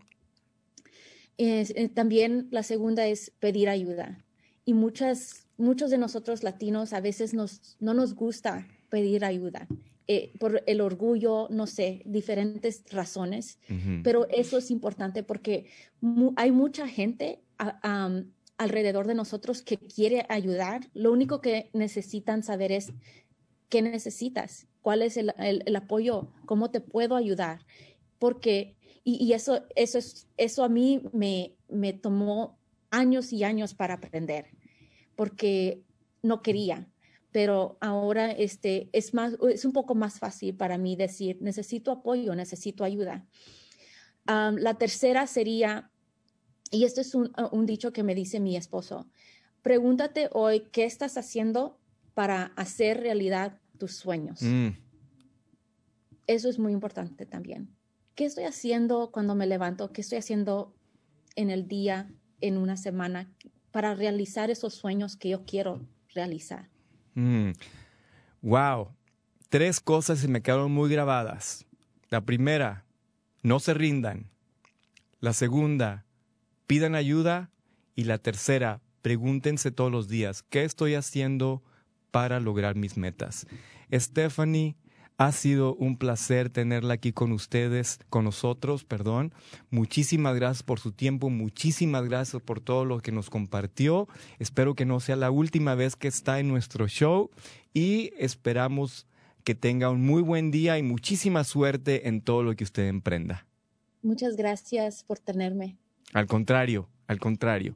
Eh, también la segunda es pedir ayuda. Y muchas, muchos de nosotros latinos a veces nos, no nos gusta pedir ayuda. Eh, por el orgullo, no sé, diferentes razones, pero eso es importante porque hay mucha gente alrededor de nosotros que quiere ayudar. Lo único que necesitan saber es qué necesitas cuál es el, apoyo, cómo te puedo ayudar, porque, y, eso, eso, es, eso a mí me, me tomó años y años para aprender, porque no quería, pero ahora este, es, más, es un poco más fácil para mí decir, necesito apoyo, necesito ayuda. la tercera sería, y esto es un, un, dicho que me dice mi esposo, pregúntate hoy qué estás haciendo para hacer realidad tus sueños. Mm. Eso es muy importante también. ¿Qué estoy haciendo cuando me levanto? ¿Qué estoy haciendo en el día, en una semana, para realizar esos sueños que yo quiero realizar? Wow. Mm. Tres cosas se me quedaron muy grabadas. La primera, no se rindan. La segunda, pidan ayuda. Y la tercera, pregúntense todos los días, ¿qué estoy haciendo para lograr mis metas. Stephanie, ha sido un placer tenerla aquí con ustedes, con nosotros, perdón. Muchísimas gracias por su tiempo, muchísimas gracias por todo lo que nos compartió. Espero que no sea la última vez que está en nuestro show y esperamos que tenga un muy buen día y muchísima suerte en todo lo que usted emprenda. Muchas gracias por tenerme. Al contrario, al contrario.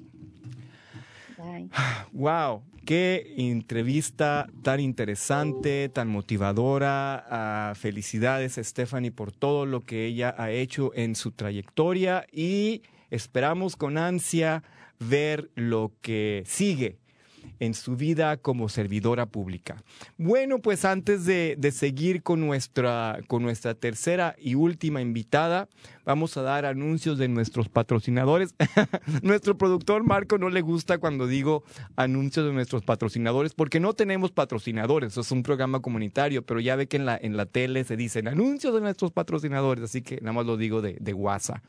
Wow, qué entrevista tan interesante, tan motivadora. Ah, felicidades Stephanie por todo lo que ella ha hecho en su trayectoria y esperamos con ansia ver lo que sigue en su vida como servidora pública. Bueno, pues antes de, seguir con nuestra, con nuestra tercera y última invitada, vamos a dar anuncios de nuestros patrocinadores. Nuestro productor Marco no le gusta cuando digo anuncios de nuestros patrocinadores porque no tenemos patrocinadores, es un programa comunitario, pero ya ve que en la, en la tele se dicen anuncios de nuestros patrocinadores, así que nada más lo digo de, de WhatsApp.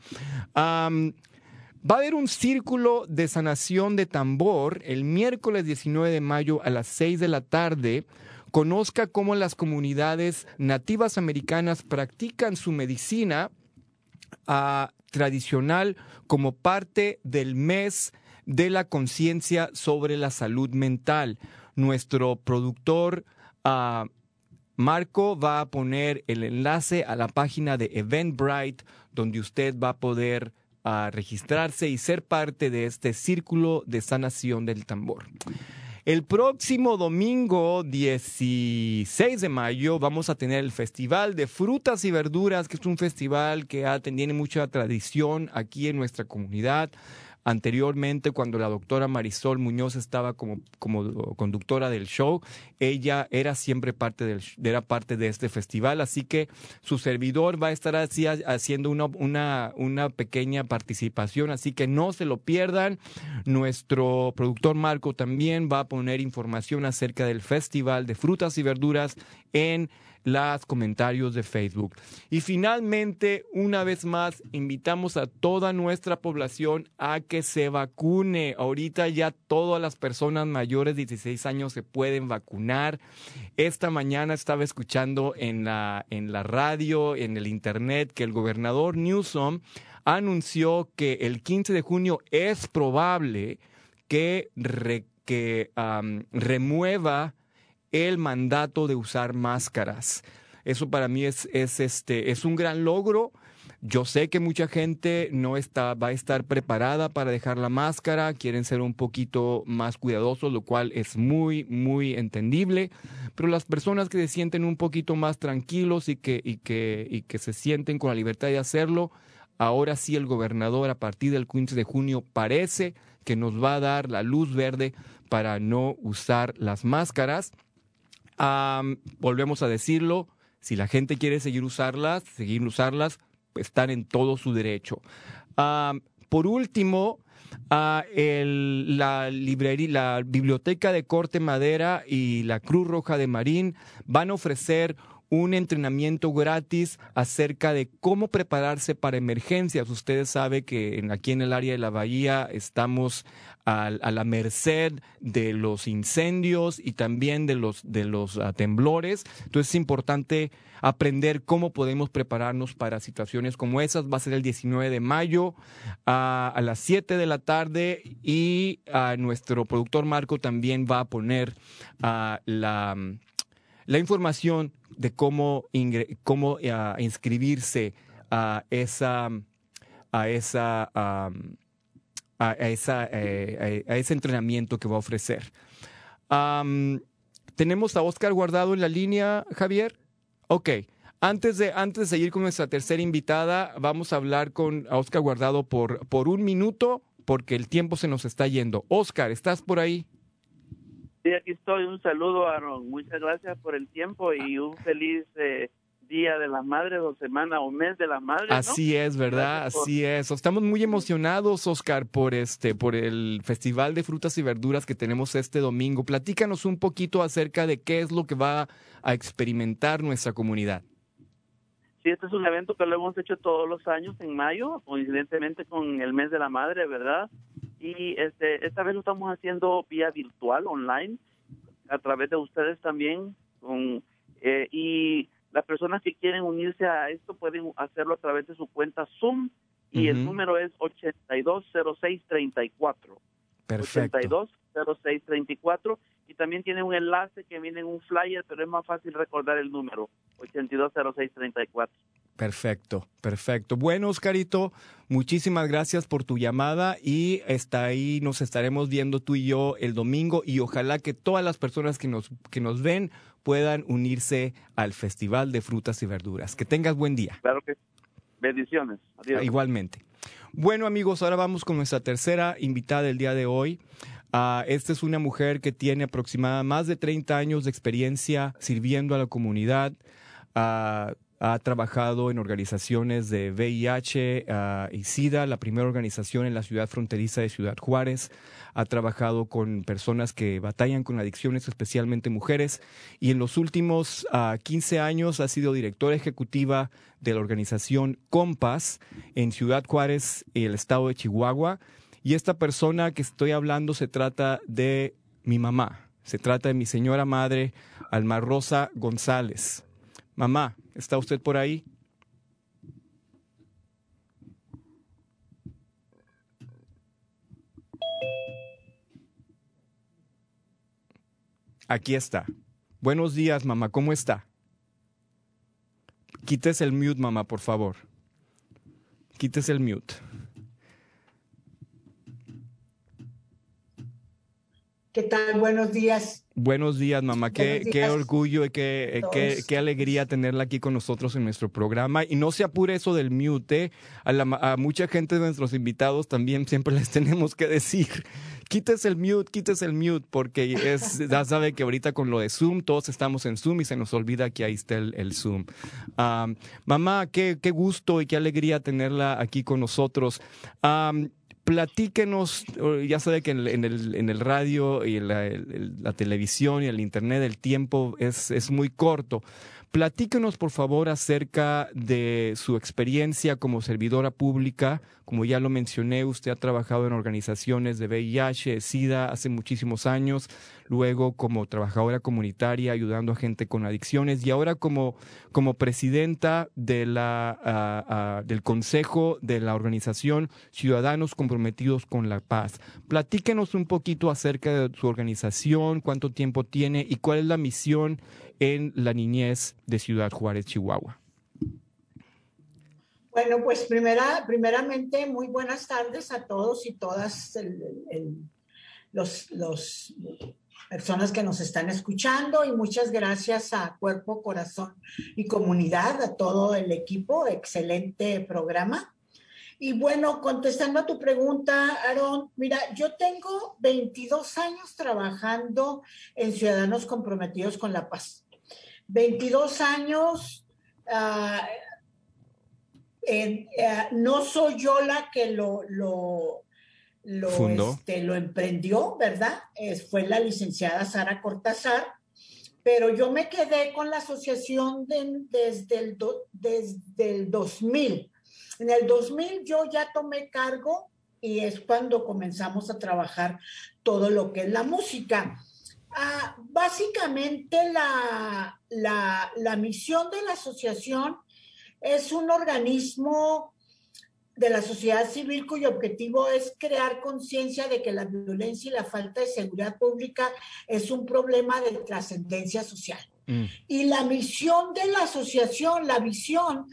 Va a haber un círculo de sanación de tambor el miércoles 19 de mayo a las 6 de la tarde. Conozca cómo las comunidades nativas americanas practican su medicina ah, tradicional como parte del mes de la conciencia sobre la salud mental. Nuestro productor ah, Marco va a poner el enlace a la página de Eventbrite donde usted va a poder a registrarse y ser parte de este círculo de sanación del tambor. El próximo domingo 16 de mayo vamos a tener el Festival de Frutas y Verduras, que es un festival que tiene mucha tradición aquí en nuestra comunidad anteriormente cuando la doctora Marisol Muñoz estaba como, como conductora del show, ella era siempre parte, del, era parte de este festival, así que su servidor va a estar así, haciendo una, una, una pequeña participación, así que no se lo pierdan. Nuestro productor Marco también va a poner información acerca del Festival de Frutas y Verduras en los comentarios de Facebook. Y finalmente, una vez más, invitamos a toda nuestra población a que se vacune. Ahorita ya todas las personas mayores de 16 años se pueden vacunar. Esta mañana estaba escuchando en la, en la radio, en el internet, que el gobernador Newsom anunció que el 15 de junio es probable que, que remueva el mandato de usar máscaras. Eso para mí es, es, este, es un gran logro. Yo sé que mucha gente no está, va a estar preparada para dejar la máscara, quieren ser un poquito más cuidadosos, lo cual es muy, muy entendible. Pero las personas que se sienten un poquito más tranquilos y que, que, y que se sienten con la libertad de hacerlo, ahora sí el gobernador a partir del 15 de junio parece que nos va a dar la luz verde para no usar las máscaras volvemos a decirlo, si la gente quiere seguir usarlas, seguir usarlas, pues están en todo su derecho. por último, la librería, la Biblioteca de Corte Madera y la Cruz Roja de Marín van a ofrecer un entrenamiento gratis acerca de cómo prepararse para emergencias. Ustedes saben que aquí en el área de la bahía estamos a, la merced de los incendios y también de los, de los ah, temblores. Entonces es importante aprender cómo podemos prepararnos para situaciones como esas. Va a ser el 19 de mayo a las 7 de la tarde y nuestro productor Marco también va a poner la, la información de cómo, cómo uh, inscribirse a esa, a esa, a, esa, eh, a, ese entrenamiento que va a ofrecer. Tenemos a Oscar Guardado en la línea, Javier. Ok. Antes de, antes de con nuestra tercera invitada, vamos a hablar con Oscar Guardado por, por un minuto porque el tiempo se nos está yendo. Oscar, ¿estás por ahí? Sí, aquí estoy. Un saludo, Aaron. Muchas gracias por el tiempo y un feliz eh, Día de las Madres o semana o mes de las Madres. Así es, ¿verdad? Así es. Estamos muy emocionados, Oscar, por este, por el Festival de Frutas y Verduras que tenemos este domingo. Platícanos un poquito acerca de qué es lo que va a experimentar nuestra comunidad. Sí, este es un evento que lo hemos hecho todos los años en mayo, coincidentemente con el mes de la madre, ¿verdad? Y este, esta vez lo estamos haciendo vía virtual, online, a través de ustedes también. Con, eh, y las personas que quieren unirse a esto pueden hacerlo a través de su cuenta Zoom y el número es 820634. Perfecto. 820634 y también tiene un enlace que viene en un flyer, pero es más fácil recordar el número 820634. Perfecto, perfecto. Bueno, Oscarito, muchísimas gracias por tu llamada y está ahí, nos estaremos viendo tú y yo el domingo y ojalá que todas las personas que nos, que nos ven puedan unirse al Festival de Frutas y Verduras. Que tengas buen día. Claro que bendiciones. Igualmente. Bueno amigos, ahora vamos con nuestra tercera invitada del día de hoy. Ah, esta es una mujer que tiene aproximadamente más de 30 años de experiencia sirviendo a la comunidad. Ah, ha trabajado en organizaciones de VIH ah, y SIDA, la primera organización en la ciudad fronteriza de Ciudad Juárez. Ha trabajado con personas que batallan con adicciones, especialmente mujeres. Y en los últimos 15 años ha sido directora ejecutiva de la organización Compas en Ciudad Juárez y el estado de Chihuahua. Y esta persona que estoy hablando se trata de mi mamá, se trata de mi señora madre, Alma Rosa González. Mamá, ¿está usted por ahí? Aquí está. Buenos días, mamá, ¿cómo está? Quítese el mute, mamá, por favor. Quítese el mute. ¿Qué tal? Buenos días. Buenos días, mamá. Qué, qué orgullo y qué, qué, qué, alegría tenerla aquí con nosotros en nuestro programa. Y no se apure eso del mute. A, a mucha gente de nuestros invitados también siempre les tenemos que decir, quites el mute, quites el mute, porque es, ya sabe que ahorita con lo de Zoom, todos estamos en Zoom y se nos olvida que ahí está el, Zoom. mamá, qué, qué gusto y qué alegría tenerla aquí con nosotros platíquenos, ya sabe que en, el, radio y en la, televisión y el internet el tiempo es, es muy corto. Platíquenos, por favor, acerca de su experiencia como servidora pública. Como ya lo mencioné, usted ha trabajado en organizaciones de VIH, SIDA hace muchísimos años, luego como trabajadora comunitaria ayudando a gente con adicciones y ahora como, como presidenta de la, ah, ah, del Consejo de la organización Ciudadanos Comprometidos con la Paz. Platíquenos un poquito acerca de su organización, cuánto tiempo tiene y cuál es la misión en la niñez de Ciudad Juárez, Chihuahua. Bueno, pues primera, primeramente, muy buenas tardes a todos y todas los, los personas que nos están escuchando y muchas gracias a Cuerpo, Corazón y Comunidad, a todo el equipo, excelente programa. Y bueno, contestando a tu pregunta, Aaron, mira, yo tengo 22 años trabajando en Ciudadanos Comprometidos con la Paz. 22 años, ah, eh, no soy yo la que lo, lo, lo, este, lo emprendió, ¿verdad? fue la licenciada Sara Cortázar, pero yo me quedé con la asociación desde, el desde el 2000. En el 2000 yo ya tomé cargo y es cuando comenzamos a trabajar todo lo que es la música. Ah, básicamente la, la, misión de la asociación es un organismo de la sociedad civil cuyo objetivo es crear conciencia de que la violencia y la falta de seguridad pública es un problema de trascendencia social. Mm. Y la misión de la asociación, la visión,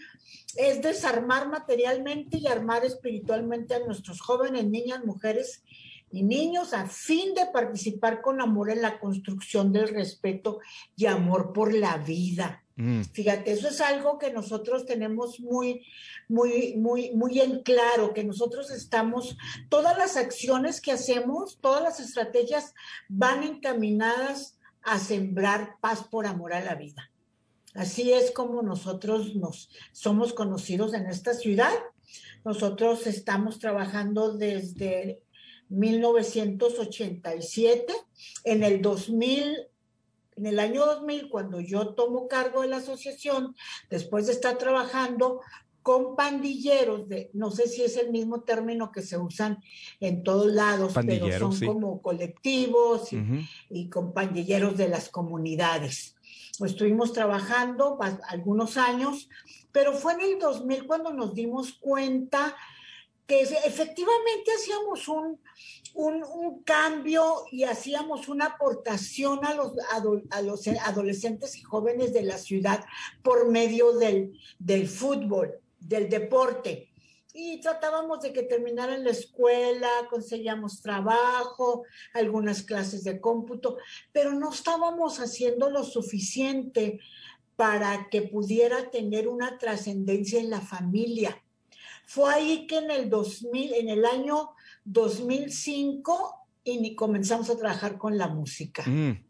es desarmar materialmente y armar espiritualmente a nuestros jóvenes, niñas, mujeres y niños a fin de participar con amor en la construcción del respeto y amor por la vida. Mm. Fíjate, eso es algo que nosotros tenemos muy, muy, muy, muy en claro, que nosotros estamos, todas las acciones que hacemos, todas las estrategias van encaminadas a sembrar paz por amor a la vida. Así es como nosotros nos somos conocidos en esta ciudad. Nosotros estamos trabajando desde 1987. En el 2000, en el año 2000, cuando yo tomo cargo de la asociación, después de estar trabajando con pandilleros, de, no sé si es el mismo término que se usan en todos lados, pero son como colectivos y, con pandilleros de las comunidades. estuvimos trabajando algunos años, pero fue en el 2000 cuando nos dimos cuenta que efectivamente hacíamos un, un, cambio y hacíamos una aportación a los, a los adolescentes y jóvenes de la ciudad por medio del, del fútbol, del deporte. Y tratábamos de que terminaran la escuela, conseguíamos trabajo, algunas clases de cómputo, pero no estábamos haciendo lo suficiente para que pudiera tener una trascendencia en la familia fue ahí que en el 2000, en el año 2005, y comenzamos a trabajar con la música. Mm.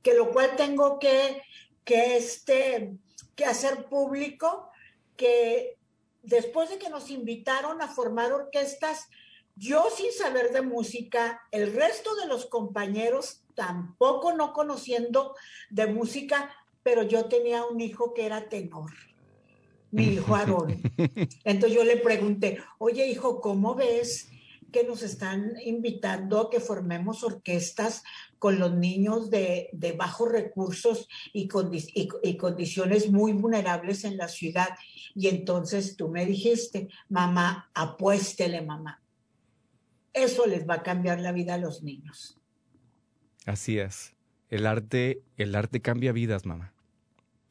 Que lo cual tengo que, que, este, que hacer público, que después de que nos invitaron a formar orquestas, yo sin saber de música, el resto de los compañeros tampoco no conociendo de música, pero yo tenía un hijo que era tenor, mi hijo Aarón. Entonces yo le pregunté, oye hijo, ¿cómo ves que nos están invitando a que formemos orquestas con los niños de, bajos recursos y, y, condiciones muy vulnerables en la ciudad? Y entonces tú me dijiste, mamá, apuéstele, mamá. Eso les va a cambiar la vida a los niños. Así es. El arte, el arte cambia vidas, mamá.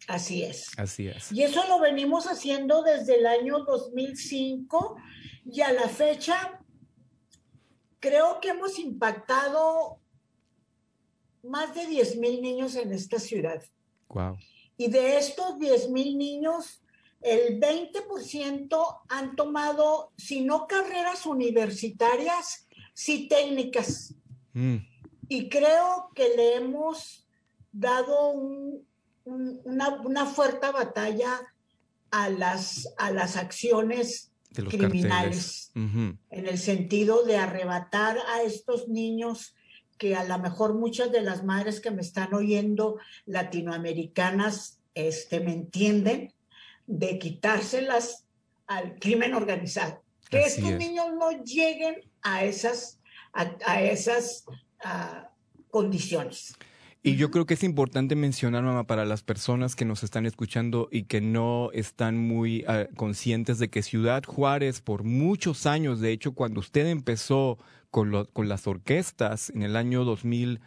Así es. Así es. Y eso lo venimos haciendo desde el año 2005 y a la fecha creo que hemos impactado más de 10 mil niños en esta ciudad. Wow. Y de estos 10 mil niños, el 20% han tomado, si no carreras universitarias, sí técnicas. Mm. Y creo que le hemos dado una, fuerte batalla a las, a las acciones criminales, en el sentido de arrebatar a estos niños que a lo mejor muchas de las madres que me están oyendo latinoamericanas este, me entienden, de quitárselas al crimen organizado. Que estos niños no lleguen a esas, a, esas condiciones. Y yo creo que es importante mencionar, mamá, para las personas que nos están escuchando y que no están muy ah, conscientes de que Ciudad Juárez, por muchos años, de hecho, cuando usted empezó con, con las orquestas en el año 2000,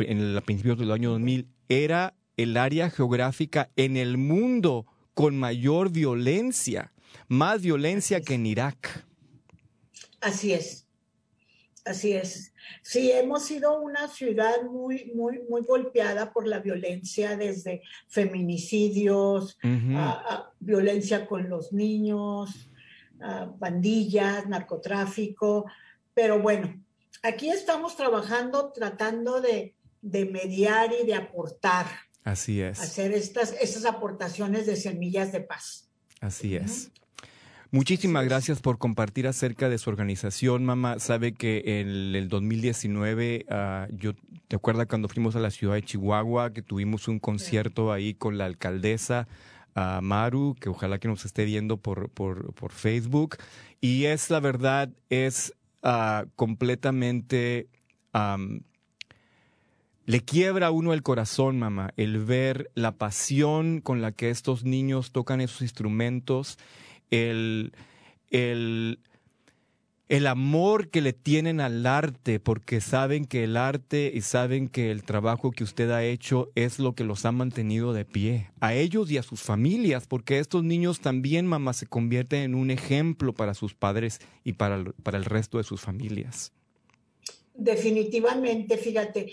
en el, a principios del año 2000, era el área geográfica en el mundo con mayor violencia, más violencia que en Irak. Así es. Así es. Sí, hemos sido una ciudad muy, muy, muy golpeada por la violencia, desde feminicidios, a, violencia con los niños, bandillas, narcotráfico. Pero bueno, aquí estamos trabajando, tratando de, mediar y de aportar. Así es. Hacer estas, estas aportaciones de semillas de paz. Así es. Muchísimas gracias por compartir acerca de su organización, mamá. Sabe que en el 2019, ah, yo te acuerdas cuando fuimos a la ciudad de Chihuahua, que tuvimos un concierto ahí con la alcaldesa uh, Maru, que ojalá que nos esté viendo por, por, por Facebook. Y es la verdad, es ah, completamente... le quiebra a uno el corazón, mamá, el ver la pasión con la que estos niños tocan esos instrumentos el, el, el amor que le tienen al arte, porque saben que el arte y saben que el trabajo que usted ha hecho es lo que los ha mantenido de pie, a ellos y a sus familias, porque estos niños también, mamá, se convierten en un ejemplo para sus padres y para, para el resto de sus familias. Definitivamente, fíjate.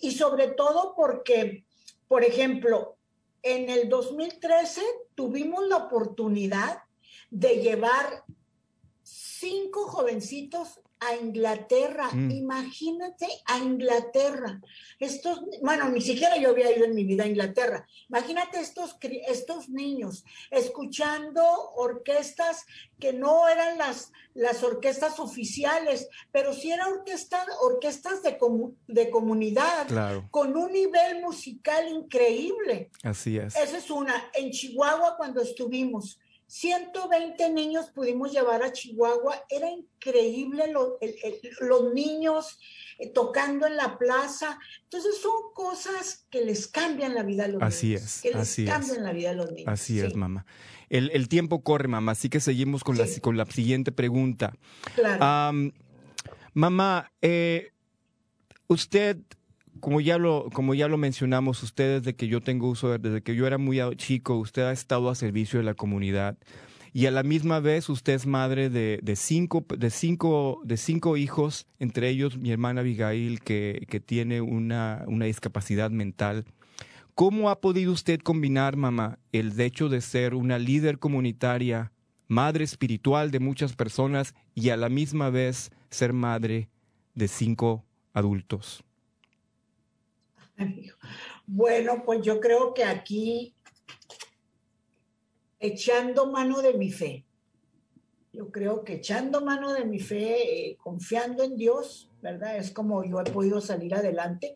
Y sobre todo porque, por ejemplo, en el 2013 tuvimos la oportunidad de llevar cinco jovencitos a Inglaterra. Mm. Imagínate a Inglaterra. Estos, bueno, ni siquiera yo había ido en mi vida a Inglaterra. Imagínate estos, estos niños escuchando orquestas que no eran las, las orquestas oficiales, pero sí eran orquestas, orquestas de, de comunidad, con un nivel musical increíble. Así es. Esa es una. En Chihuahua, cuando estuvimos, 120 niños pudimos llevar a Chihuahua. Era increíble los niños eh, tocando en la plaza. Entonces son cosas que les cambian la vida a los así niños. Es, que les así cambian la vida a los niños. Así es, mamá. El, tiempo corre, mamá, así que seguimos con, la, con la siguiente pregunta. Claro. mamá, eh, usted como ya lo, como ya lo mencionamos, usted desde que yo tengo uso, desde que yo era muy chico, usted ha estado a servicio de la comunidad y a la misma vez usted es madre de, de, cinco, de, cinco, de cinco hijos, entre ellos mi hermana Abigail, que, que tiene una, una discapacidad mental. ¿Cómo ha podido usted combinar, mamá, el hecho de ser una líder comunitaria, madre espiritual de muchas personas y a la misma vez ser madre de cinco adultos? Bueno, pues yo creo que aquí, echando mano de mi fe, yo creo que echando mano de mi fe, eh, confiando en Dios, ¿verdad? Es como yo he podido salir adelante.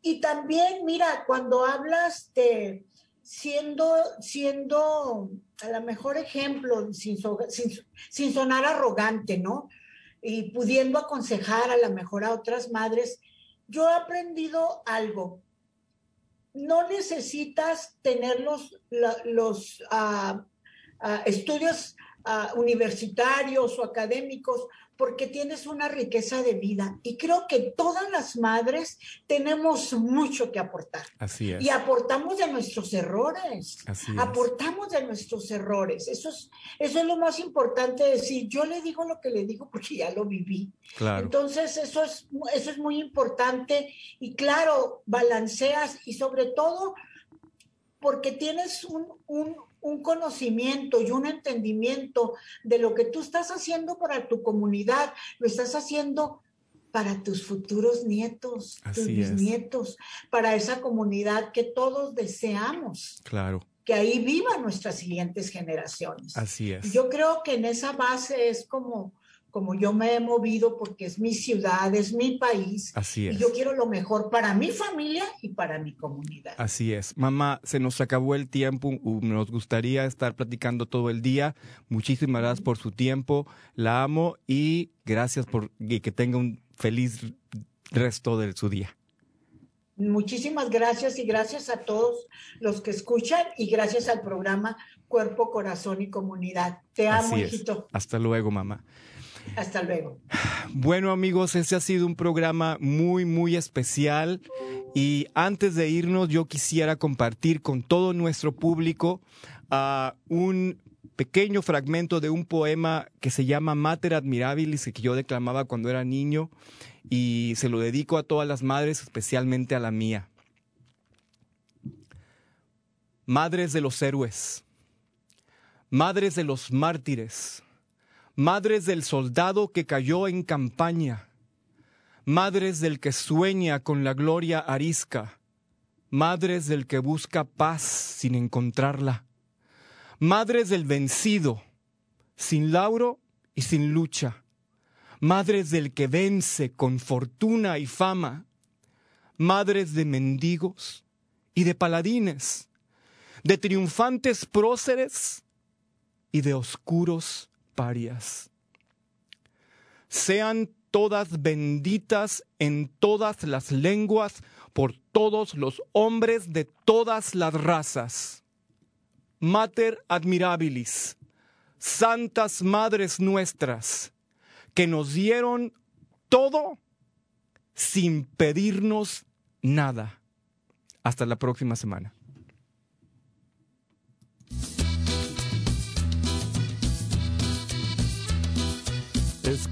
Y también, mira, cuando hablas de siendo, siendo a lo mejor ejemplo, sin, sin, sonar arrogante, ¿no? Y pudiendo aconsejar a lo mejor a otras madres, yo he aprendido algo. No necesitas tener los, los ah, ah, estudios universitarios o académicos porque tienes una riqueza de vida. Y creo que todas las madres tenemos mucho que aportar. Así es. Y aportamos de nuestros errores. Así es. Aportamos de nuestros errores. Eso es, eso es lo más importante decir. Yo le digo lo que le digo porque ya lo viví. Claro. Entonces, eso es, eso es muy importante. Y claro, balanceas y sobre todo porque tienes un, un, un conocimiento y un entendimiento de lo que tú estás haciendo para tu comunidad, lo estás haciendo para tus futuros nietos, tus bisnietos, para esa comunidad que todos deseamos. Claro. Que ahí vivan nuestras siguientes generaciones. Así es. Yo creo que en esa base es como como yo me he movido porque es mi ciudad, es mi país. Así es. Y yo quiero lo mejor para mi familia y para mi comunidad. Así es. Mamá, se nos acabó el tiempo. Nos gustaría estar platicando todo el día. Muchísimas gracias por su tiempo. La amo y gracias por que tenga un feliz resto de su día. Muchísimas gracias y gracias a todos los que escuchan y gracias al programa Cuerpo, Corazón y Comunidad. Te amo, hijito. Hasta luego, mamá. Hasta luego. Bueno amigos, este ha sido un programa muy, muy especial y antes de irnos yo quisiera compartir con todo nuestro público uh, un pequeño fragmento de un poema que se llama Mater Admirabilis que yo declamaba cuando era niño y se lo dedico a todas las madres, especialmente a la mía. Madres de los héroes, madres de los mártires, madres del soldado que cayó en campaña, madres del que sueña con la gloria arisca, madres del que busca paz sin encontrarla, madres del vencido, sin lauro y sin lucha, madres del que vence con fortuna y fama, madres de mendigos y de paladines, de triunfantes próceres y de oscuros parias. Sean todas benditas en todas las lenguas por todos los hombres de todas las razas. Mater admirabilis, santas madres nuestras, que nos dieron todo sin pedirnos nada. Hasta la próxima semana.